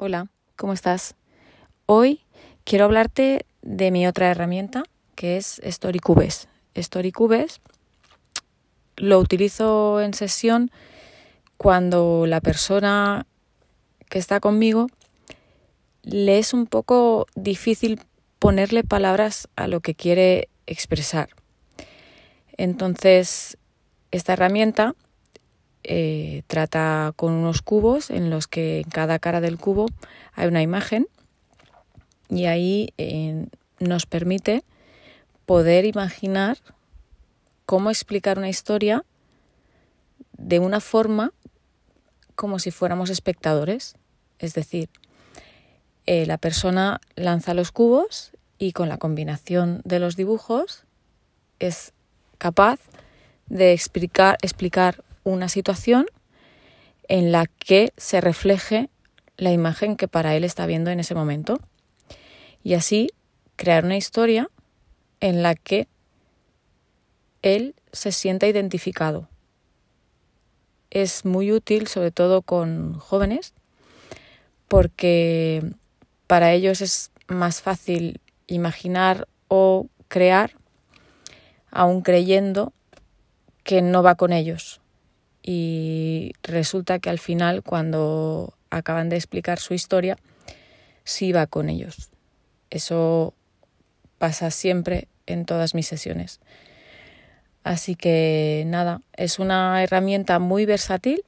Hola, ¿cómo estás? Hoy quiero hablarte de mi otra herramienta que es StoryCubes. StoryCubes lo utilizo en sesión cuando la persona que está conmigo le es un poco difícil ponerle palabras a lo que quiere expresar. Entonces, esta herramienta eh, trata con unos cubos en los que en cada cara del cubo hay una imagen y ahí eh, nos permite poder imaginar cómo explicar una historia de una forma como si fuéramos espectadores. Es decir, eh, la persona lanza los cubos y con la combinación de los dibujos es capaz de explicar, explicar una situación en la que se refleje la imagen que para él está viendo en ese momento. Y así crear una historia en la que él se sienta identificado. Es muy útil, sobre todo con jóvenes, porque para ellos es más fácil imaginar o crear, aun creyendo que no va con ellos y resulta que al final cuando acaban de explicar su historia sí va con ellos. Eso pasa siempre en todas mis sesiones. Así que nada, es una herramienta muy versátil,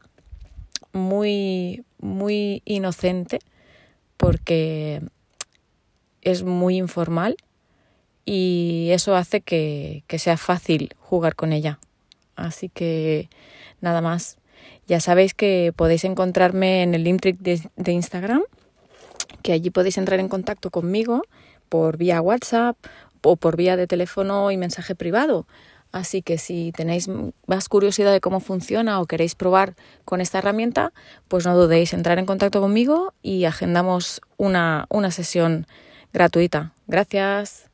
muy, muy inocente, porque es muy informal y eso hace que, que sea fácil jugar con ella. Así que nada más. Ya sabéis que podéis encontrarme en el de, de Instagram, que allí podéis entrar en contacto conmigo por vía WhatsApp o por vía de teléfono y mensaje privado. Así que si tenéis más curiosidad de cómo funciona o queréis probar con esta herramienta, pues no dudéis en entrar en contacto conmigo y agendamos una, una sesión gratuita. Gracias.